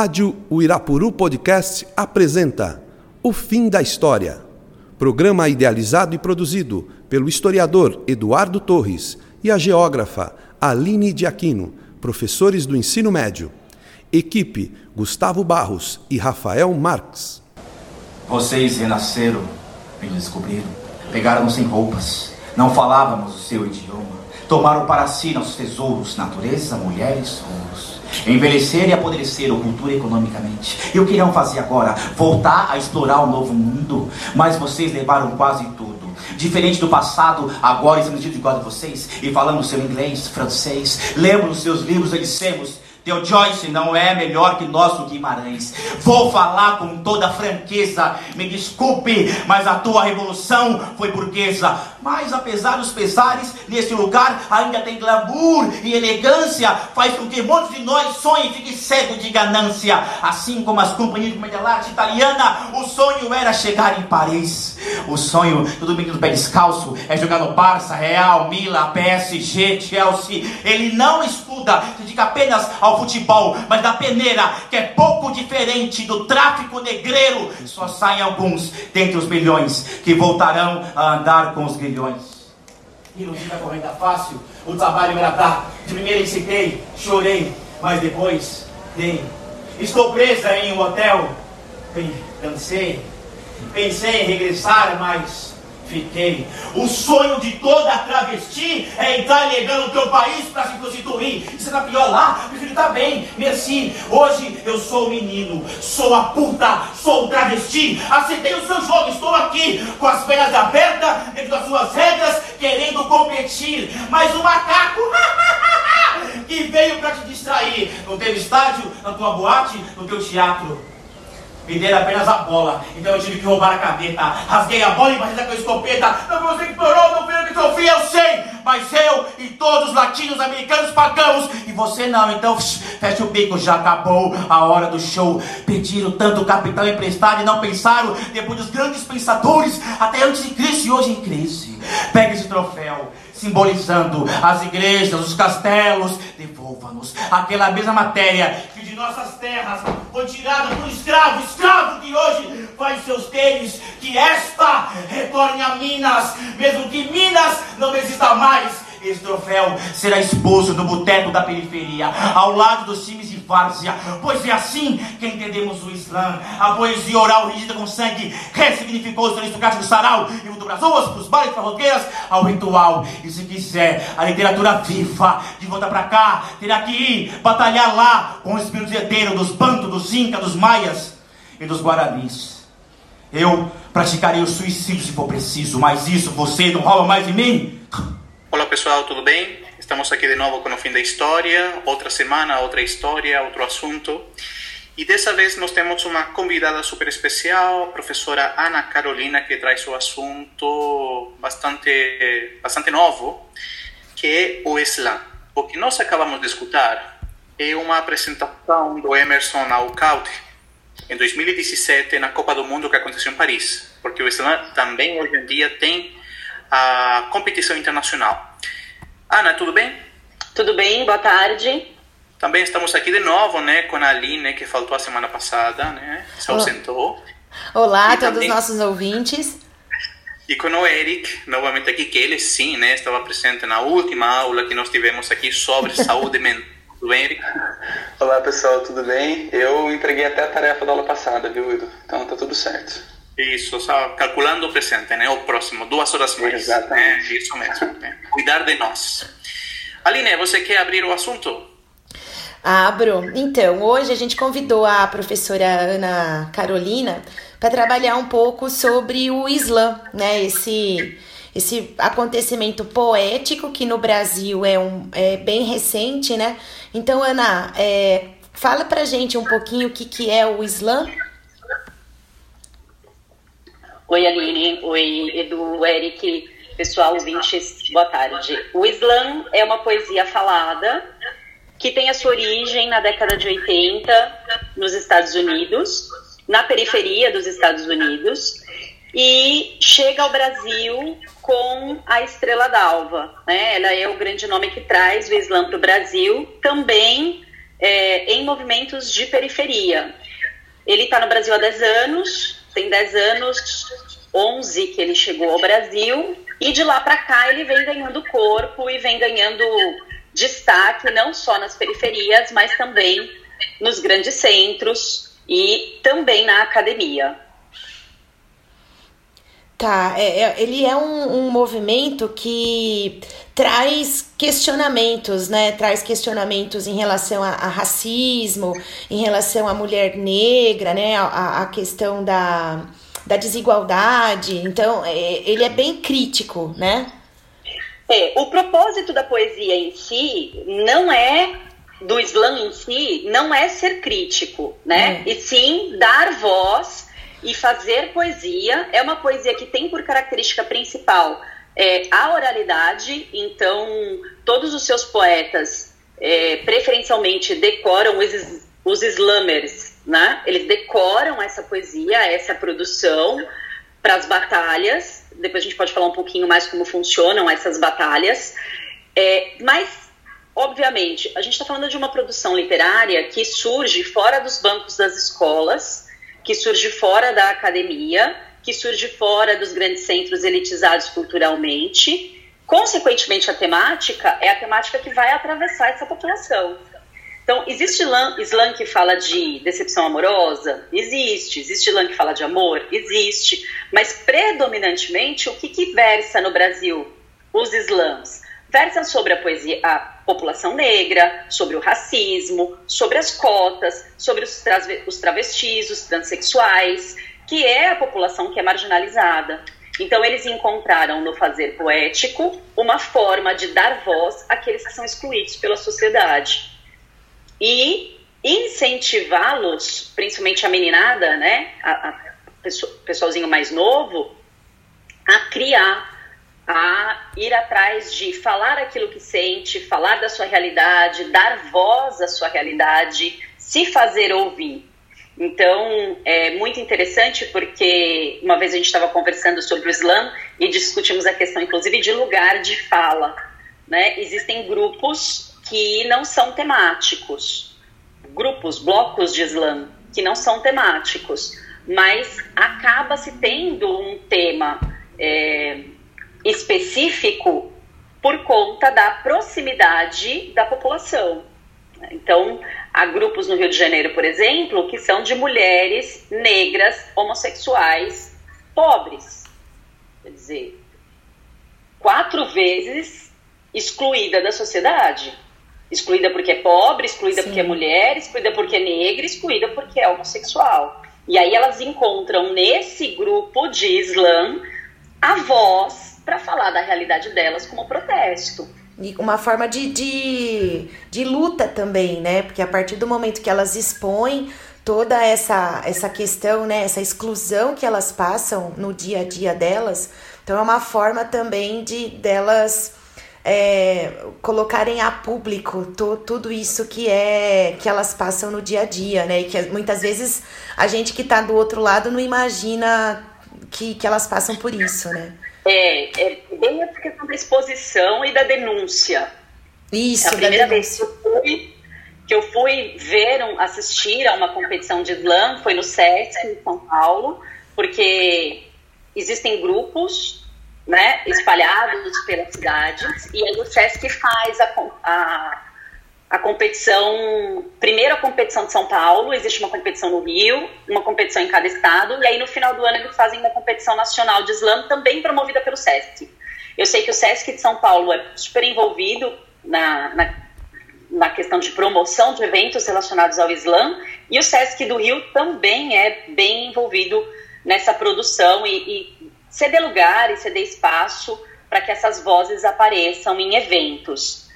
Rádio Uirapuru Podcast apresenta O Fim da História. Programa idealizado e produzido pelo historiador Eduardo Torres e a geógrafa Aline de Aquino, professores do ensino médio. Equipe Gustavo Barros e Rafael Marques. Vocês renasceram, me descobriram, pegaram-nos sem roupas, não falávamos o seu idioma, tomaram para si nossos tesouros, natureza, mulheres, ouros. Envelhecer e apodreceram cultura economicamente. E o que irão fazer agora? Voltar a explorar o novo mundo? Mas vocês levaram quase tudo. Diferente do passado, agora estamos ditos igual a vocês e falamos seu inglês, francês. Lembram os seus livros, eles dissemos. Teu Joyce não é melhor que nosso Guimarães. Vou falar com toda franqueza. Me desculpe, mas a tua revolução foi burguesa. Mas apesar dos pesares, nesse lugar ainda tem glamour e elegância. Faz com que muitos de nós sonhem e fiquem cegos de ganância. Assim como as companhias de comédia arte italiana, o sonho era chegar em Paris. O sonho do domingo do pé descalço é jogar no Barça, Real, Mila, PSG, Chelsea. Ele não estuda, se dedica apenas ao futebol, mas da peneira, que é pouco diferente do tráfico negreiro. Só saem alguns dentre os milhões que voltarão a andar com os grilhões. Iludida corrida fácil, o trabalho era dar. De primeira incitei, chorei, mas depois dei. Estou presa em um hotel. Cansei, pensei em regressar, mas fiquei. O sonho de toda travesti é entrar ilegal no teu país para se prostituir. E será pior lá? Prefiro estar bem, merci. Hoje eu sou o menino, sou a puta, sou o travesti. Aceitei o seu jogo, estou aqui com as pernas abertas, dentro das suas regras, querendo competir. Mas o macaco. que veio para te distrair. No teu estádio, na tua boate, no teu teatro. Me deram apenas a bola, então eu tive que roubar a caneta. Rasguei a bola e batida com a escopeta. Não foi você que explorou, não foi eu que sofri, eu sei. Mas eu e todos os latinos americanos pagamos. E você não, então fecha o bico, já acabou a hora do show. Pediram tanto capital emprestado e não pensaram. Depois dos grandes pensadores, até antes de Cristo e hoje em crise. Pega esse troféu simbolizando as igrejas, os castelos, devolva-nos aquela mesma matéria que nossas terras foi tirada por escravo, escravo que hoje faz seus tênis, que esta retorne a Minas, mesmo que Minas não exista mais. Esse troféu será exposto no boteco da periferia, ao lado dos times várzea, pois é assim que entendemos o Islã. A poesia oral rígida com sangue ressignificou os aristocráticos sarau e mudou para as ruas, para os bares, para roqueiras, ao ritual. E se quiser a literatura viva de volta para cá, terá que ir batalhar lá com os espíritos herdeiros dos bantos, dos incas, dos maias e dos guaranis. Eu praticarei o suicídio se for preciso, mas isso você não rouba mais de mim? Olá pessoal, tudo bem? Estamos aqui de novo com o fim da história, outra semana, outra história, outro assunto. E dessa vez nós temos uma convidada super especial, a professora Ana Carolina, que traz o assunto bastante, bastante novo, que é o Islã. O que nós acabamos de escutar é uma apresentação do Emerson Aucaut em 2017 na Copa do Mundo que aconteceu em Paris, porque o Islã também hoje em dia tem a competição internacional. Ana, tudo bem? Tudo bem, boa tarde. Também estamos aqui de novo, né, com a Aline, que faltou a semana passada, né, se ausentou. Olá a todos os nossos ouvintes. E com o Eric, novamente aqui, que ele sim, né, estava presente na última aula que nós tivemos aqui sobre saúde mental. Tudo bem, Eric? Olá, pessoal, tudo bem? Eu entreguei até a tarefa da aula passada, viu, Edu? Então tá tudo certo. Isso, só calculando o presente, né? O próximo, duas horas mais. Exatamente. É, isso mesmo. Né? Cuidar de nós. Aline, você quer abrir o assunto? Abro. Então, hoje a gente convidou a professora Ana Carolina para trabalhar um pouco sobre o Islã, né? Esse, esse acontecimento poético que no Brasil é, um, é bem recente, né? Então, Ana, é, fala pra gente um pouquinho o que, que é o Islã. Oi, Aline. Oi, Edu, Eric, pessoal, ouvintes, boa tarde. O Islã é uma poesia falada que tem a sua origem na década de 80 nos Estados Unidos, na periferia dos Estados Unidos, e chega ao Brasil com a Estrela d'Alva. Né? Ela é o grande nome que traz o Islã para o Brasil, também é, em movimentos de periferia. Ele está no Brasil há 10 anos, tem 10 anos, 11 que ele chegou ao Brasil, e de lá para cá ele vem ganhando corpo e vem ganhando destaque não só nas periferias, mas também nos grandes centros e também na academia. Tá, é, é, ele é um, um movimento que traz questionamentos, né? Traz questionamentos em relação a, a racismo, em relação à mulher negra, né? A, a questão da, da desigualdade. Então, é, ele é bem crítico, né? É, o propósito da poesia em si não é do Islã em si, não é ser crítico, né? É. E sim dar voz e fazer poesia é uma poesia que tem por característica principal é, a oralidade, então todos os seus poetas é, preferencialmente decoram os, os né? Eles decoram essa poesia, essa produção para as batalhas. Depois a gente pode falar um pouquinho mais como funcionam essas batalhas. É, mas, obviamente, a gente está falando de uma produção literária que surge fora dos bancos das escolas que surge fora da academia, que surge fora dos grandes centros elitizados culturalmente. Consequentemente, a temática é a temática que vai atravessar essa população. Então, existe Islã que fala de decepção amorosa? Existe. Existe Islã que fala de amor? Existe. Mas, predominantemente, o que, que versa no Brasil? Os Islãs versam sobre a poesia, a população negra, sobre o racismo, sobre as cotas, sobre os, os travestis, os transexuais, que é a população que é marginalizada. Então, eles encontraram no fazer poético uma forma de dar voz àqueles que são excluídos pela sociedade. E incentivá-los, principalmente a meninada, né, a, a pessoalzinho mais novo, a criar a ir atrás de falar aquilo que sente, falar da sua realidade, dar voz à sua realidade, se fazer ouvir. Então, é muito interessante porque uma vez a gente estava conversando sobre o Islã e discutimos a questão, inclusive, de lugar de fala. Né? Existem grupos que não são temáticos, grupos, blocos de Islã que não são temáticos, mas acaba se tendo um tema. É, específico por conta da proximidade da população. Então, há grupos no Rio de Janeiro, por exemplo, que são de mulheres negras homossexuais pobres. Quer dizer, quatro vezes excluída da sociedade. Excluída porque é pobre, excluída Sim. porque é mulher, excluída porque é negra, excluída porque é homossexual. E aí elas encontram nesse grupo de Islã a voz para falar da realidade delas como protesto. E uma forma de, de, de luta também, né? Porque a partir do momento que elas expõem toda essa, essa questão, né? Essa exclusão que elas passam no dia a dia delas, então é uma forma também de delas é, colocarem a público tudo isso que é que elas passam no dia a dia, né? E que muitas vezes a gente que está do outro lado não imagina que, que elas passam por isso, né? É, é bem essa questão da exposição e da denúncia. Isso, a primeira vez que eu fui, que eu fui ver, um, assistir a uma competição de slam foi no SESC, em São Paulo, porque existem grupos né, espalhados pelas cidades, e aí o SESC faz a, a a competição, primeiro a competição de São Paulo, existe uma competição no Rio, uma competição em cada estado, e aí no final do ano eles fazem uma competição nacional de slam, também promovida pelo SESC. Eu sei que o SESC de São Paulo é super envolvido na, na, na questão de promoção de eventos relacionados ao slam, e o SESC do Rio também é bem envolvido nessa produção e, e ceder lugar e ceder espaço para que essas vozes apareçam em eventos.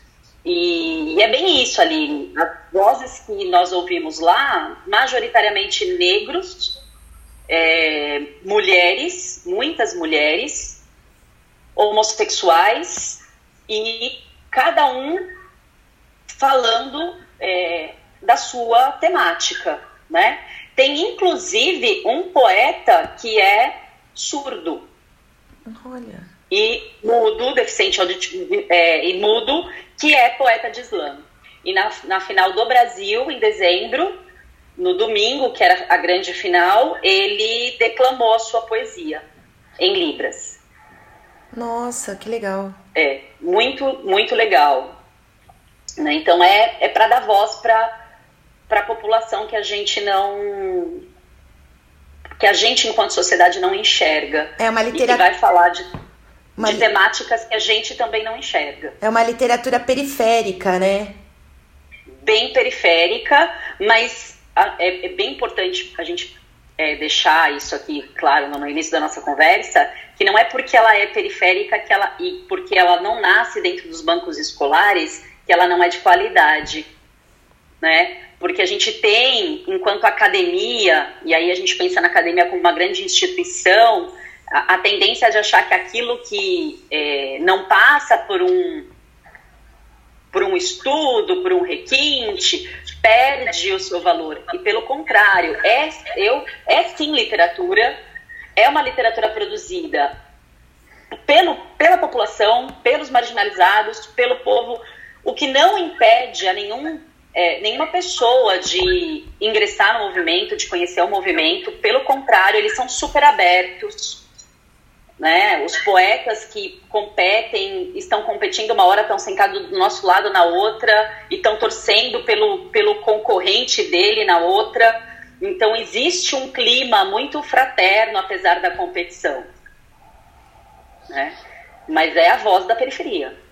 E, e, é bem isso ali. As vozes que nós ouvimos lá, majoritariamente negros, é, mulheres, muitas mulheres, homossexuais, e cada um falando é, da sua temática, né? Tem inclusive um poeta que é surdo. Olha e mudo, deficiente auditivo é, e mudo, que é poeta de slam. e na, na final do Brasil, em dezembro, no domingo, que era a grande final, ele declamou a sua poesia em Libras. Nossa, que legal. É, muito, muito legal. Né? Então é, é para dar voz para a população que a gente não. que a gente, enquanto sociedade, não enxerga. É uma literatura. E que vai falar de, uma... de temáticas que a gente também não enxerga. É uma literatura periférica, né? Bem periférica, mas é, é bem importante a gente é, deixar isso aqui claro no início da nossa conversa, que não é porque ela é periférica que ela, e porque ela não nasce dentro dos bancos escolares que ela não é de qualidade, né? Porque a gente tem, enquanto academia, e aí a gente pensa na academia como uma grande instituição, a, a tendência de achar que aquilo que é, não passa por um por um estudo, por um requinte, perde o seu valor. E pelo contrário, é, eu, é sim literatura, é uma literatura produzida pelo, pela população, pelos marginalizados, pelo povo, o que não impede a nenhum, é, nenhuma pessoa de ingressar no movimento, de conhecer o movimento, pelo contrário, eles são super abertos né? Os poetas que competem, estão competindo, uma hora estão sentados do nosso lado na outra e estão torcendo pelo, pelo concorrente dele na outra. Então existe um clima muito fraterno, apesar da competição. Né? Mas é a voz da periferia.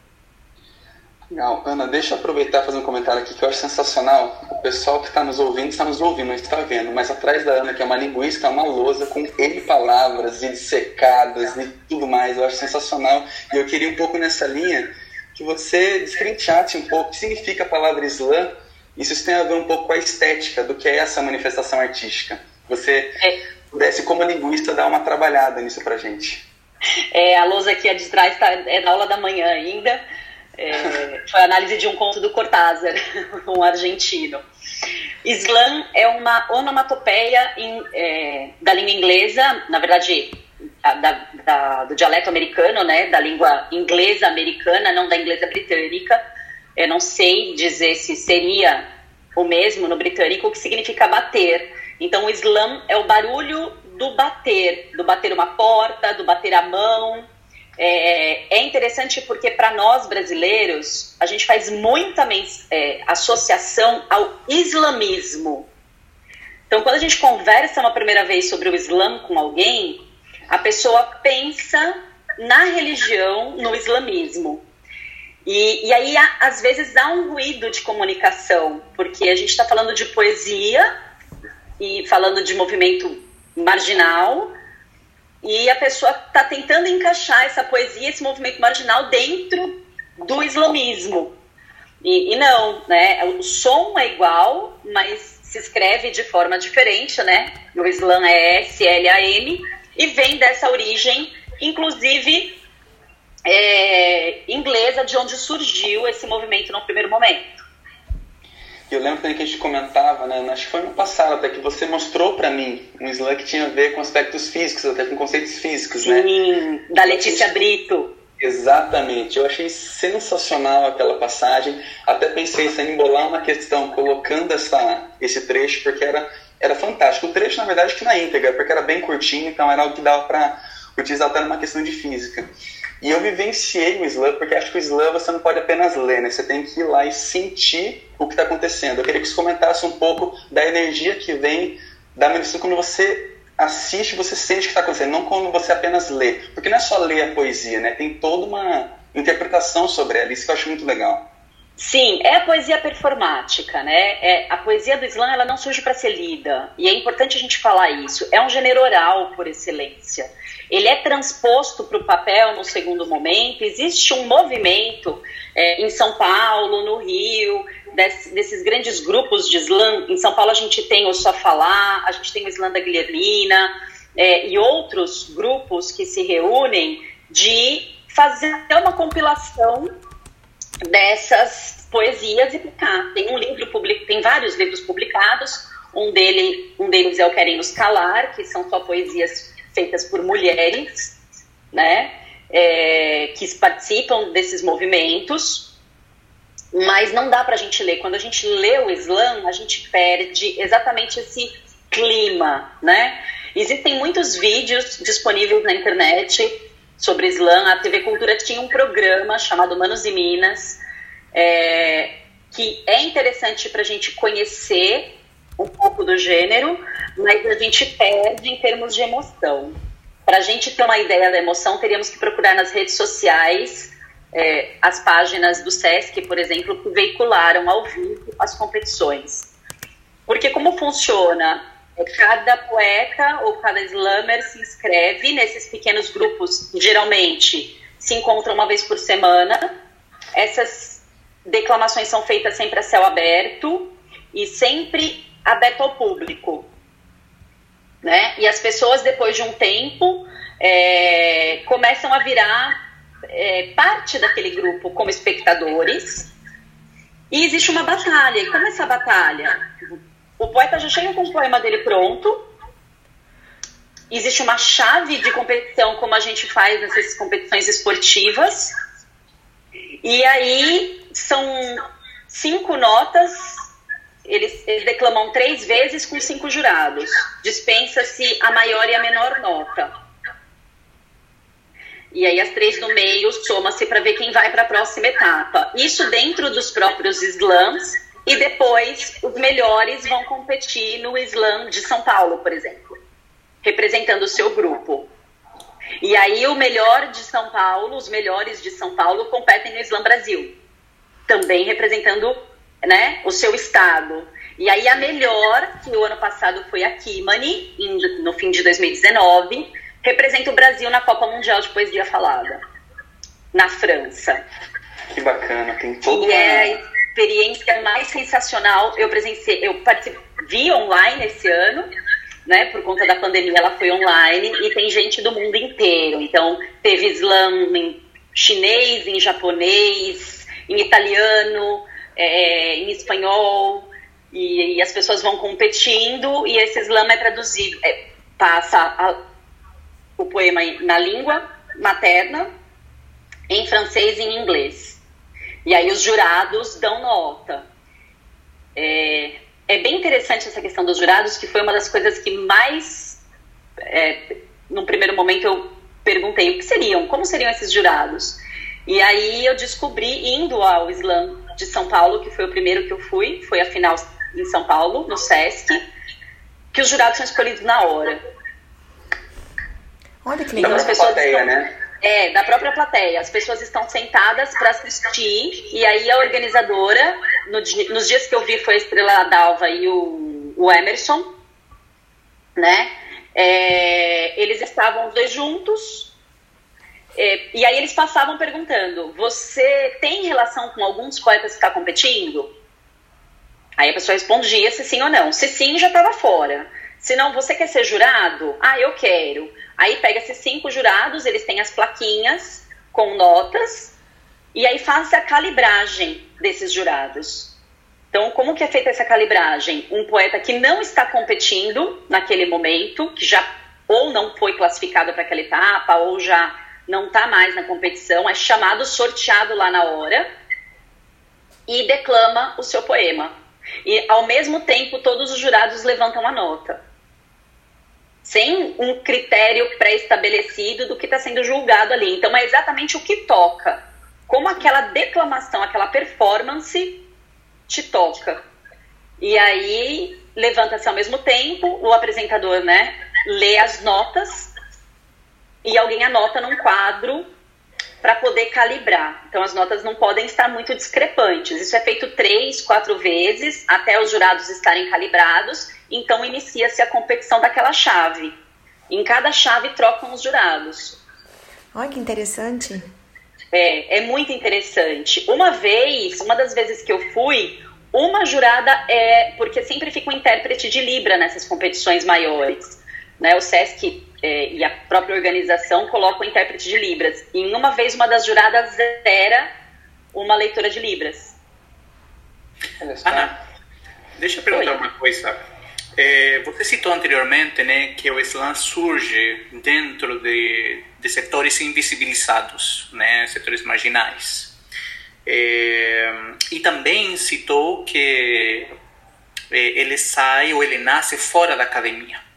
Legal. Ana, deixa eu aproveitar e fazer um comentário aqui que eu acho sensacional. O pessoal que está nos ouvindo está nos ouvindo, não está vendo, mas atrás da Ana, que é uma linguista, é uma lousa com N palavras e secadas e tudo mais. Eu acho sensacional. E eu queria um pouco nessa linha que você descrenteasse um pouco o que significa a palavra Islã. Isso tem a ver um pouco com a estética do que é essa manifestação artística. Você é. pudesse, como linguista, dar uma trabalhada nisso pra gente. É, a lousa aqui de trás tá, é da aula da manhã ainda é, foi a análise de um conto do Cortázar, um argentino. Slam é uma onomatopeia em, é, da língua inglesa, na verdade, da, da, do dialeto americano, né, da língua inglesa americana, não da inglesa britânica. Eu não sei dizer se seria o mesmo no britânico, que significa bater. Então, o slam é o barulho do bater, do bater uma porta, do bater a mão, é, é interessante porque para nós brasileiros a gente faz muita é, associação ao islamismo. Então, quando a gente conversa uma primeira vez sobre o Islã com alguém, a pessoa pensa na religião, no islamismo. E, e aí, às vezes, dá um ruído de comunicação, porque a gente está falando de poesia e falando de movimento marginal, e a pessoa está tentando encaixar essa poesia, esse movimento marginal dentro do islamismo. E, e, não, né? O som é igual, mas se escreve de forma diferente, né? O Islã é S-L-A-M e vem dessa origem, inclusive é, inglesa, de onde surgiu esse movimento no primeiro momento. E eu lembro que a gente comentava, né, acho que foi no passado até, que você mostrou para mim um slam que tinha a ver com aspectos físicos, até com conceitos físicos, Sim, né? Sim, da Letícia Brito. Exatamente, eu achei sensacional aquela passagem. Até pensei em embolar uma questão colocando essa, esse trecho, porque era, era fantástico. O trecho, na verdade, que na íntegra, porque era bem curtinho, então era algo que dava para utilizar até numa questão de física. E eu vivenciei o slam, porque acho que o slam você não pode apenas ler, né? Você tem que ir lá e sentir o que está acontecendo. Eu queria que você comentasse um pouco da energia que vem da medicina quando você assiste, você sente o que está acontecendo, não quando você apenas lê. Porque não é só ler a poesia, né? Tem toda uma interpretação sobre ela, isso que eu acho muito legal. Sim, é a poesia performática, né? É, a poesia do Islã ela não surge para ser lida e é importante a gente falar isso. É um gênero oral por excelência ele é transposto para o papel no segundo momento. Existe um movimento é, em São Paulo, no Rio, desse, desses grandes grupos de slam. Em São Paulo a gente tem o Só Falar, a gente tem o Slam da Guilhermina é, e outros grupos que se reúnem de fazer uma compilação dessas poesias e publicar. Tem um livro public, tem vários livros publicados. Um, dele, um deles é o Querem Nos Calar, que são só poesias feitas por mulheres, né, é, que participam desses movimentos. mas não dá para a gente ler. Quando a gente lê o slam, a gente perde exatamente esse clima, né? Existem muitos vídeos disponíveis na internet sobre slam. A TV Cultura tinha um programa chamado Manos e Minas, é, que é interessante para a gente conhecer um pouco do gênero, mas a gente perde em termos de emoção. Para a gente ter uma ideia da emoção, teríamos que procurar nas redes sociais é, as páginas do SESC, por exemplo, que veicularam ao vivo as competições. Porque como funciona? É, cada poeta ou cada slammer se inscreve nesses pequenos grupos, geralmente se encontram uma vez por semana. Essas declamações são feitas sempre a céu aberto e sempre aberto ao público. Né? E as pessoas, depois de um tempo, é, começam a virar é, parte daquele grupo como espectadores. E existe uma batalha. E como é essa batalha? O poeta já chega com o poema dele pronto. Existe uma chave de competição, como a gente faz nessas competições esportivas. E aí são cinco notas eles, eles, declamam três vezes com cinco jurados. Dispensa-se a maior e a menor nota. E aí as três no meio soma-se para ver quem vai para a próxima etapa. Isso dentro dos próprios slams e depois os melhores vão competir no slam de São Paulo, por exemplo, representando o seu grupo. E aí o melhor de São Paulo, os melhores de São Paulo competem no Slam Brasil, também representando, né, o seu estado. E aí a melhor, que o ano passado foi a Kimani, no fim de 2019, representa o Brasil na Copa Mundial de Poesia Falada, na França. Que bacana, tem todo E é experiência mais sensacional. Eu presenciei, eu vi online esse ano, né? Por conta da pandemia, ela foi online e tem gente do mundo inteiro. Então, teve slam em chinês, em japonês, em italiano, é, em espanhol. E, e, as pessoas vão competindo e esse slam é traduzido, é, passa a, o poema na língua materna, em francês e em inglês. E aí os jurados dão nota. É, é bem interessante essa questão dos jurados, que foi uma das coisas que mais, é, num primeiro momento, eu perguntei o que seriam, como seriam esses jurados. E aí eu descobri, indo ao Slam de São Paulo, que foi o primeiro que eu fui, foi a final em São Paulo, no Sesc, que os jurados são escolhidos na hora. Olha que legal. Da própria plateia, estão, né? É, da própria plateia. As pessoas estão sentadas para assistir e aí a organizadora, no, nos dias que eu vi foi a Estrela Dalva e o, o Emerson, né? É, eles estavam os dois juntos é, e aí eles passavam perguntando: você tem relação com alguns poetas que está competindo? Aí a pessoa respondia se sim ou não. Se sim, já estava fora. Se não, você quer ser jurado? Ah, eu quero. Aí pega-se cinco jurados, eles têm as plaquinhas com notas, e aí faz a calibragem desses jurados. Então, como que é feita essa calibragem? Um poeta que não está competindo naquele momento, que já ou não foi classificado para aquela etapa, ou já não está mais na competição, é chamado, sorteado lá na hora e declama o seu poema. E ao mesmo tempo, todos os jurados levantam a nota sem um critério pré-estabelecido do que está sendo julgado ali. Então, é exatamente o que toca. Como aquela declamação, aquela performance te toca. E aí, levanta-se ao mesmo tempo, o apresentador, né, lê as notas e alguém anota num quadro para poder calibrar. Então, as notas não podem estar muito discrepantes. Isso é feito três, quatro vezes até os jurados estarem calibrados. Então, inicia-se a competição daquela chave. Em cada chave trocam os jurados. Olha que interessante. É, é muito interessante. Uma vez, uma das vezes que eu fui, uma jurada é. Porque sempre fica um intérprete de Libra nessas competições maiores. Né? O SESC é, e a própria organização colocam o intérprete de Libras. E em uma vez, uma das juradas era uma leitora de Libras. Ana, deixa eu perguntar Oi. uma coisa. É, você citou anteriormente né, que o Slam surge dentro de, de setores invisibilizados, né, setores marginais. É, e também citou que eh, ele sai ou ele nasce fora da academia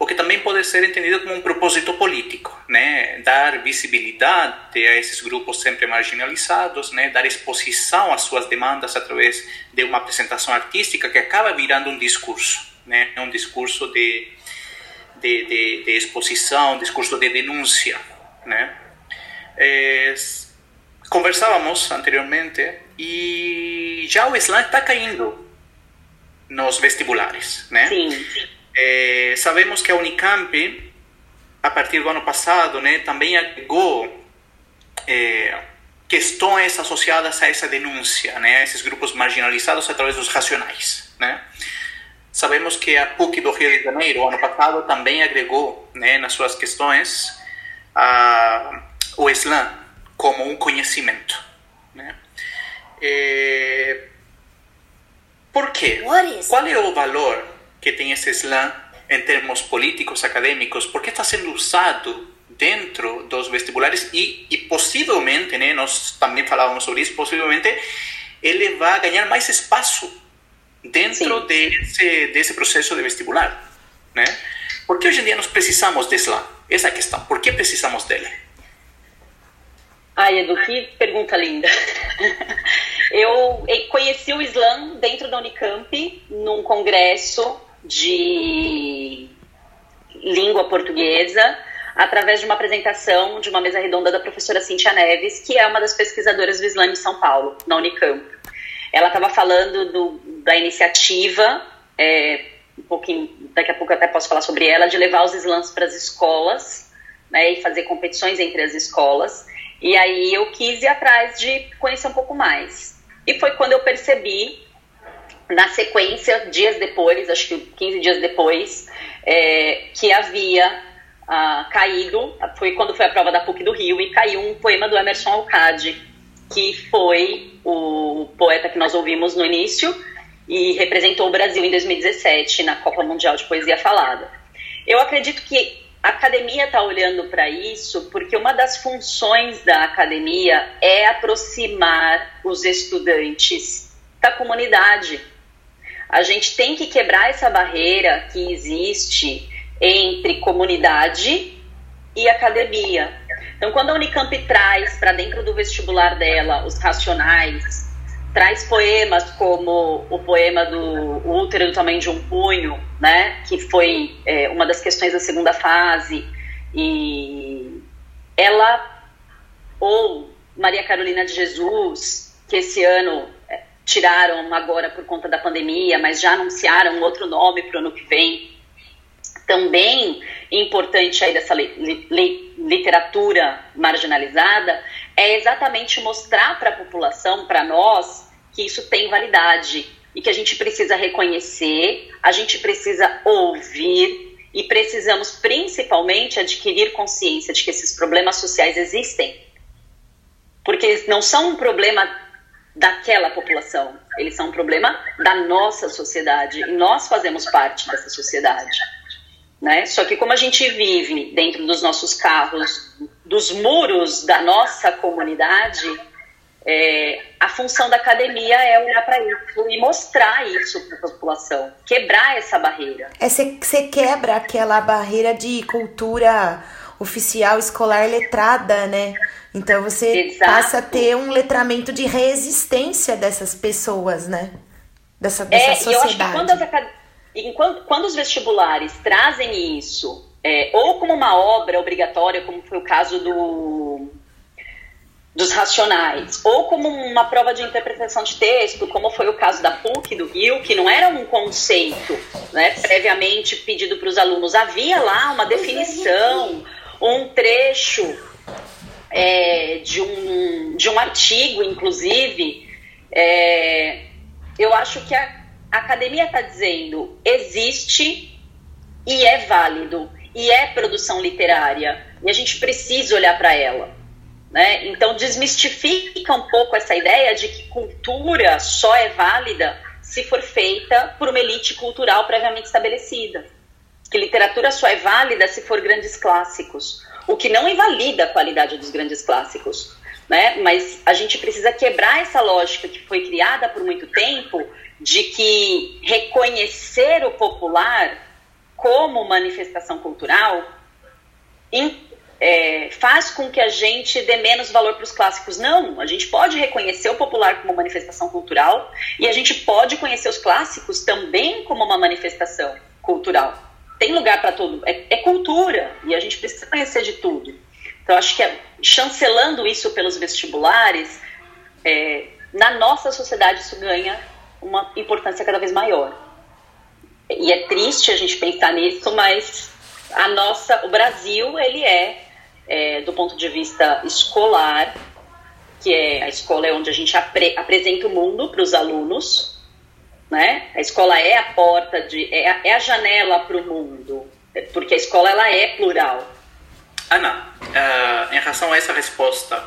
o que também pode ser entendido como um propósito político, né? Dar visibilidade a esses grupos sempre marginalizados, né? Dar exposição às suas demandas através de uma apresentação artística que acaba virando um discurso, né? Um discurso de, de, de, de exposição, um discurso de denúncia, né? É, conversávamos anteriormente e já o Islã está caindo nos vestibulares, né? Sim. É, sabemos que a Unicamp, a partir do ano passado, né, também agregou é, questões associadas a essa denúncia, né, a esses grupos marginalizados através dos racionais, né. Sabemos que a PUC do Rio de Janeiro, ano passado, também agregou, né, nas suas questões, a, o Islã como um conhecimento, né. É, por quê? Qual é o valor que tem esse slam em termos políticos, acadêmicos, porque está sendo usado dentro dos vestibulares e, e possivelmente, né, nós também falávamos sobre isso, possivelmente ele vai ganhar mais espaço dentro desse, desse processo de vestibular, né? Porque hoje em dia nós precisamos desse slam? Essa é a questão. Por que precisamos dele? Ai, Edu, que pergunta linda. Eu conheci o Slam dentro da Unicamp, num congresso de língua portuguesa através de uma apresentação de uma mesa redonda da professora Cintia Neves, que é uma das pesquisadoras do Islã em São Paulo, na Unicamp. Ela estava falando do, da iniciativa, é, um pouquinho, daqui a pouco até posso falar sobre ela, de levar os slams para as escolas né, e fazer competições entre as escolas. E aí eu quis ir atrás de conhecer um pouco mais. E foi quando eu percebi na sequência, dias depois, acho que 15 dias depois, é, que havia ah, caído, foi quando foi a prova da PUC do Rio, e caiu um poema do Emerson Alcade, que foi o poeta que nós ouvimos no início e representou o Brasil em 2017 na Copa Mundial de Poesia Falada. Eu acredito que a academia está olhando para isso porque uma das funções da academia é aproximar os estudantes da comunidade, a gente tem que quebrar essa barreira que existe entre comunidade e academia. Então, quando a Unicamp traz para dentro do vestibular dela os racionais, traz poemas como o poema do o útero do tamanho de um punho, né, que foi é, uma das questões da segunda fase, e ela ou Maria Carolina de Jesus, que esse ano tiraram agora por conta da pandemia, mas já anunciaram outro nome para o ano que vem. Também importante aí dessa li, li, literatura marginalizada é exatamente mostrar para a população, para nós, que isso tem validade e que a gente precisa reconhecer, a gente precisa ouvir e precisamos principalmente adquirir consciência de que esses problemas sociais existem. Porque não são um problema daquela população. Eles são um problema da nossa sociedade e nós fazemos parte dessa sociedade. Né? Só que como a gente vive dentro dos nossos carros, dos muros da nossa comunidade, é, a função da academia é olhar para isso e mostrar isso para a população, quebrar essa barreira. É você quebra aquela barreira de cultura oficial escolar letrada, né? Então você Exato. passa a ter um letramento de resistência dessas pessoas, né? Dessa, dessa é, sociedade. Eu acho que quando, as, enquanto, quando os vestibulares trazem isso, é, ou como uma obra obrigatória, como foi o caso do, dos racionais, ou como uma prova de interpretação de texto, como foi o caso da PUC do Rio, que não era um conceito né, previamente pedido para os alunos, havia lá uma definição, um trecho é, de, um, de um artigo, inclusive, é, eu acho que a, academia está dizendo existe e é válido e é produção literária e a gente precisa olhar para ela. Né? Então desmistifica um pouco essa ideia de que cultura só é válida se for feita por uma elite cultural previamente estabelecida. Que literatura só é válida se for grandes clássicos o que não invalida a qualidade dos grandes clássicos. né? Mas a gente precisa quebrar essa lógica que foi criada por muito tempo de que reconhecer o popular como manifestação cultural é, faz com que a gente dê menos valor para os clássicos. Não, a gente pode reconhecer o popular como manifestação cultural e a gente pode conhecer os clássicos também como uma manifestação cultural. Tem lugar para tudo, é, é, cultura e a gente precisa conhecer de tudo. Então, acho que é, chancelando isso pelos vestibulares, é, na nossa sociedade isso ganha uma importância cada vez maior. E é triste a gente pensar nisso, mas a nossa, o Brasil, ele é é, do ponto de vista escolar, que é a escola é onde a gente apre, apresenta o mundo para os alunos, né? A escola é a porta de é a, é a janela para o mundo, porque a escola ela é plural. Ana, uh, em relação a essa resposta,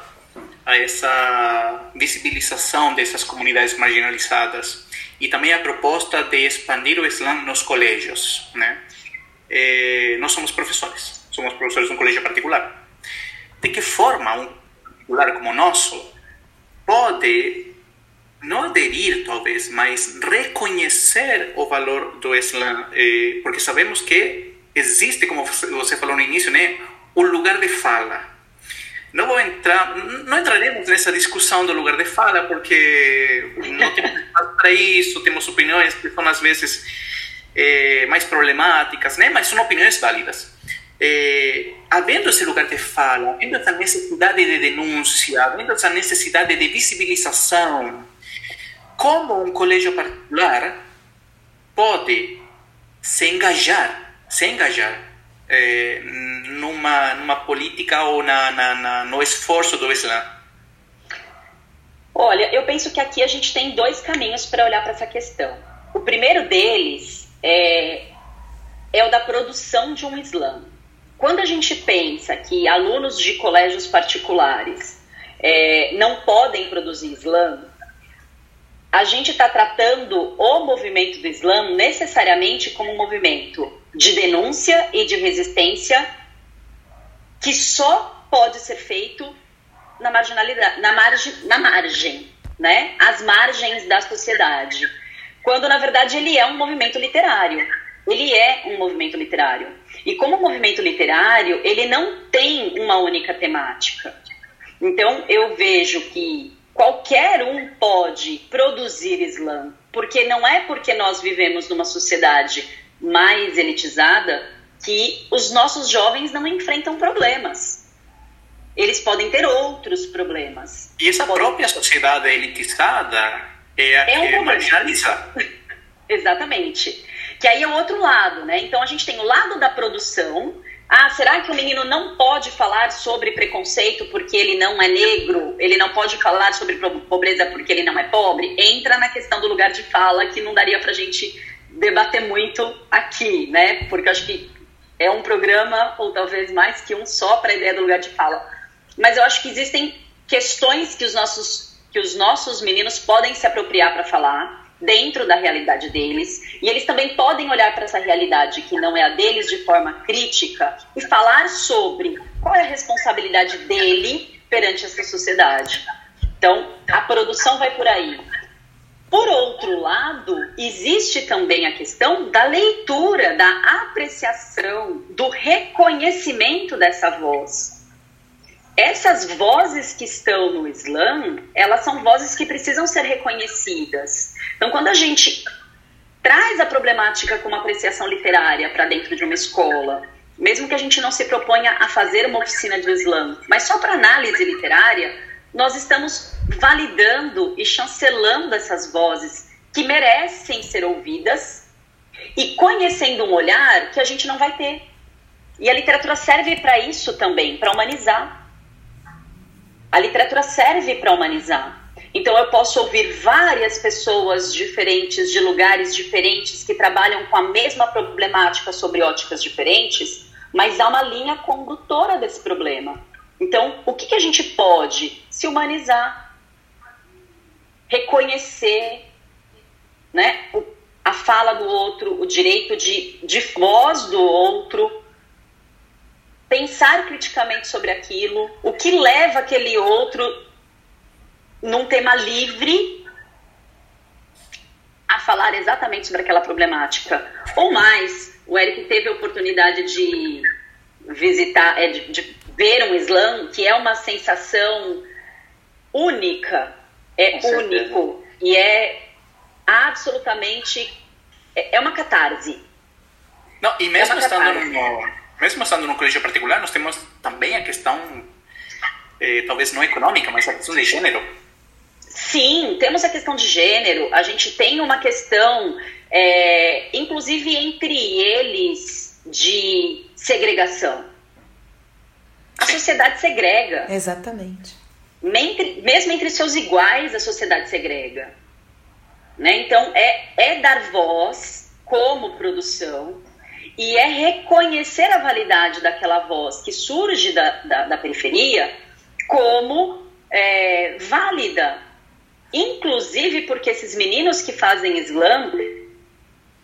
a essa visibilização dessas comunidades marginalizadas e também a proposta de expandir o Islã nos colégios, né? Eh, nós somos professores, somos professores de um colégio particular de que forma um particular como o nosso pode não aderir, talvez, mas reconhecer o valor do Islã, eh, porque sabemos que existe, como você falou no início, né, um lugar de fala. Não vou entrar, não entraremos nessa discussão do lugar de fala, porque não temos para isso, temos opiniões que são às vezes eh, mais problemáticas, né, mas são opiniões válidas eh, havendo esse lugar de fala, havendo essa necessidade de denúncia, havendo essa necessidade de visibilização, como um colégio particular pode se engajar, se engajar eh, numa, numa política ou na, na, na, no esforço do Islã? Olha, eu penso que aqui a gente tem dois caminhos para olhar para essa questão. O primeiro deles é, é o da produção de um Islã. Quando a gente pensa que alunos de colégios particulares é, não podem produzir Islã, a gente está tratando o movimento do Islã necessariamente como um movimento de denúncia e de resistência que só pode ser feito na marginalidade, na margem, na margem, né? As margens da sociedade. Quando na verdade ele é um movimento literário. Ele é um movimento literário. E como movimento literário, ele não tem uma única temática. Então, eu vejo que qualquer um pode produzir Islã, porque não é porque nós vivemos numa sociedade mais elitizada que os nossos jovens não enfrentam problemas. Eles podem ter outros problemas. E essa podem... própria sociedade elitizada é a é que um marginaliza. Exatamente. Que aí é o outro lado, né? Então a gente tem o lado da produção. Ah, será que o menino não pode falar sobre preconceito porque ele não é negro? Ele não pode falar sobre pobreza porque ele não é pobre? Entra na questão do lugar de fala que não daria pra gente debater muito aqui, né? Porque acho que é um programa, ou talvez mais que um só, para a ideia do lugar de fala. Mas eu acho que existem questões que os nossos, que os nossos meninos podem se apropriar para falar dentro da realidade deles, e eles também podem olhar para essa realidade que não é a deles de forma crítica e falar sobre qual é a responsabilidade dele perante essa sociedade. Então, a produção vai por aí. Por outro lado, existe também a questão da leitura, da apreciação, do reconhecimento dessa voz essas vozes que estão no Islã, elas são vozes que precisam ser reconhecidas. Então, quando a gente traz a problemática como apreciação literária para dentro de uma escola, mesmo que a gente não se proponha a fazer uma oficina de Islã, mas só para análise literária, nós estamos validando e chancelando essas vozes que merecem ser ouvidas e conhecendo um olhar que a gente não vai ter. E a literatura serve para isso também, para humanizar. A literatura serve para humanizar. Então eu posso ouvir várias pessoas diferentes, de lugares diferentes, que trabalham com a mesma problemática sobre óticas diferentes, mas há uma linha condutora desse problema. Então, o que, que a gente pode se humanizar, reconhecer né, a fala do outro, o direito de, de voz do outro, pensar criticamente sobre aquilo, o que leva aquele outro num tema livre a falar exatamente sobre aquela problemática. Ou mais, o Eric teve a oportunidade de visitar, é, de, de ver um slam, que é uma sensação única, é único e é absolutamente é, é uma catarse. Não, e mesmo é estando no, mesmo estando num colégio particular, nós temos também a questão eh, talvez não econômica, mas a questão de gênero. Sim, temos a questão de gênero. A gente tem uma questão, é, inclusive entre eles, de segregação. A Sim. sociedade segrega. Exatamente. Mesmo entre seus iguais, a sociedade segrega. Né? Então, é, é dar voz como produção e é reconhecer a validade daquela voz que surge da, da, da periferia como é, válida. Inclusive porque esses meninos que fazem slam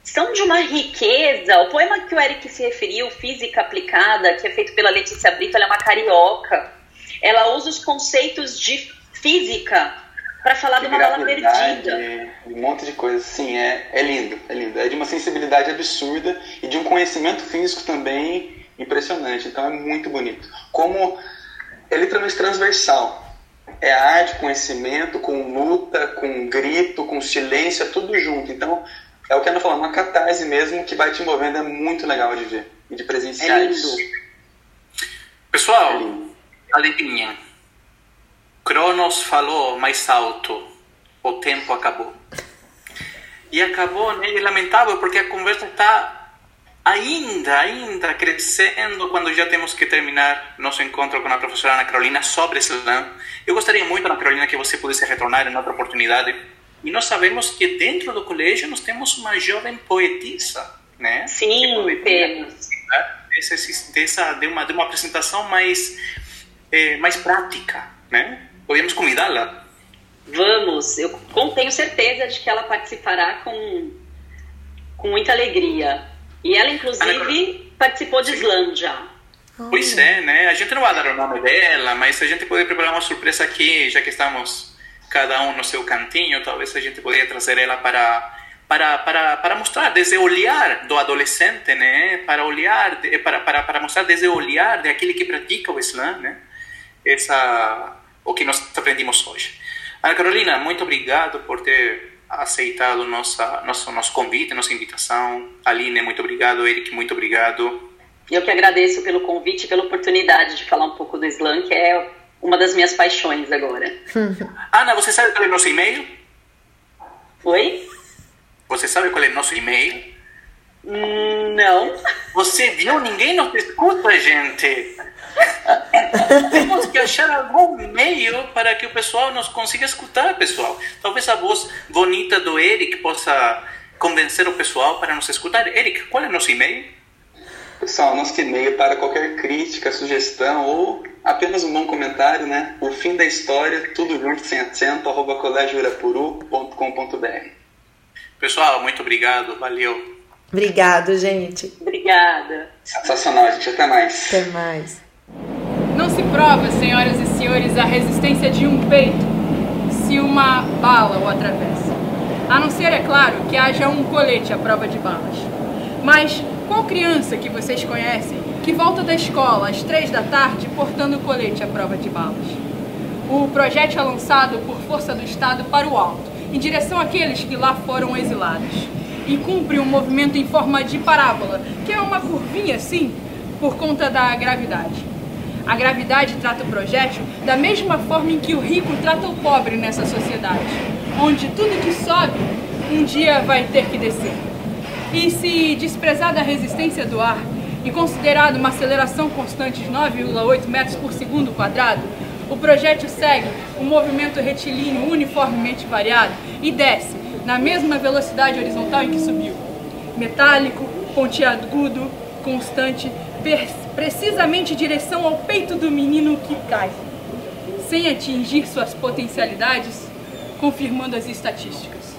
são de uma riqueza. O poema que o Eric se referiu, Física Aplicada, que é feito pela Letícia Brito, ela é uma carioca. Ela usa os conceitos de física para falar de, uma bala perdida. Um monte de coisa. Sim, é, é lindo, é lindo. É de uma sensibilidade absurda e de um conhecimento físico também impressionante. Então é muito bonito. Como é literalmente transversal. É arte, conhecimento, com luta, com grito, com silêncio, é tudo junto. Então, é o que a Ana falou, uma catarse mesmo que vai te movendo, é muito legal de ver e de presenciar é isso. Pessoal, é adivinha. Cronos falou mais alto, o tempo acabou. E acabou, né? E lamentável, porque a conversa está ainda, ainda crescendo quando já temos que terminar nosso encontro com a professora Ana Carolina sobre slam. Eu gostaria muito, Ana Carolina, que você pudesse retornar em outra oportunidade. E nós sabemos que dentro do colégio nós temos uma jovem poetisa, né? Sim, temos. Dessa, de, uma, de uma apresentação mais, é, mais prática, né? Podemos convidá-la? Vamos, eu tenho certeza de que ela participará com, com muita alegria. E ela, inclusive, participou de Slam já. Pois é, né? A gente não vai dar o nome dela, mas a gente pode preparar uma surpresa aqui, já que estamos cada um no seu cantinho, talvez a gente poderia trazer ela para para, para, para mostrar desde o olhar do adolescente, né? Para olhar, para, para, para mostrar desde o olhar daquele que pratica o Islã, né? Essa o que nós aprendimos hoje. Ana Carolina, muito obrigado por ter aceitado nossa, nosso, nosso convite, nossa invitação. Aline, muito obrigado. Eric, muito obrigado. Eu que agradeço pelo convite e pela oportunidade de falar um pouco do Islã, que é uma das minhas paixões agora. Ana, você sabe qual é o nosso e-mail? Oi? Você sabe qual é o nosso e-mail? Hum, não. Você viu? Ninguém nos escuta, gente. Temos que achar algum meio para que o pessoal nos consiga escutar, pessoal. Talvez a voz bonita do Eric possa convencer o pessoal para nos escutar. Eric, qual é o nosso e-mail? Pessoal, nosso e-mail para qualquer crítica, sugestão ou apenas um bom comentário, né? O fim da história, tudo junto, sem acento, arroba colégioirapuru.com.br Pessoal, muito obrigado, valeu. Obrigado, gente. Obrigada. Sensacional, gente. Até mais. Até mais. Se prova, senhoras e senhores, a resistência de um peito se uma bala o atravessa. A não ser, é claro, que haja um colete à prova de balas. Mas qual criança que vocês conhecem que volta da escola às três da tarde portando colete à prova de balas? O projétil é lançado por força do Estado para o alto, em direção àqueles que lá foram exilados e cumpre um movimento em forma de parábola, que é uma curvinha assim, por conta da gravidade. A gravidade trata o projétil da mesma forma em que o rico trata o pobre nessa sociedade, onde tudo que sobe um dia vai ter que descer. E se desprezada a resistência do ar e considerado uma aceleração constante de 9,8 metros por segundo quadrado, o projétil segue um movimento retilíneo uniformemente variado e desce na mesma velocidade horizontal em que subiu. Metálico, pontiagudo, constante, precisamente em direção ao peito do menino que cai, sem atingir suas potencialidades, confirmando as estatísticas.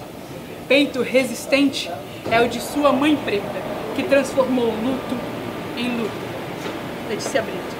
Peito resistente é o de sua mãe preta, que transformou o luto em luto. Letícia Brito.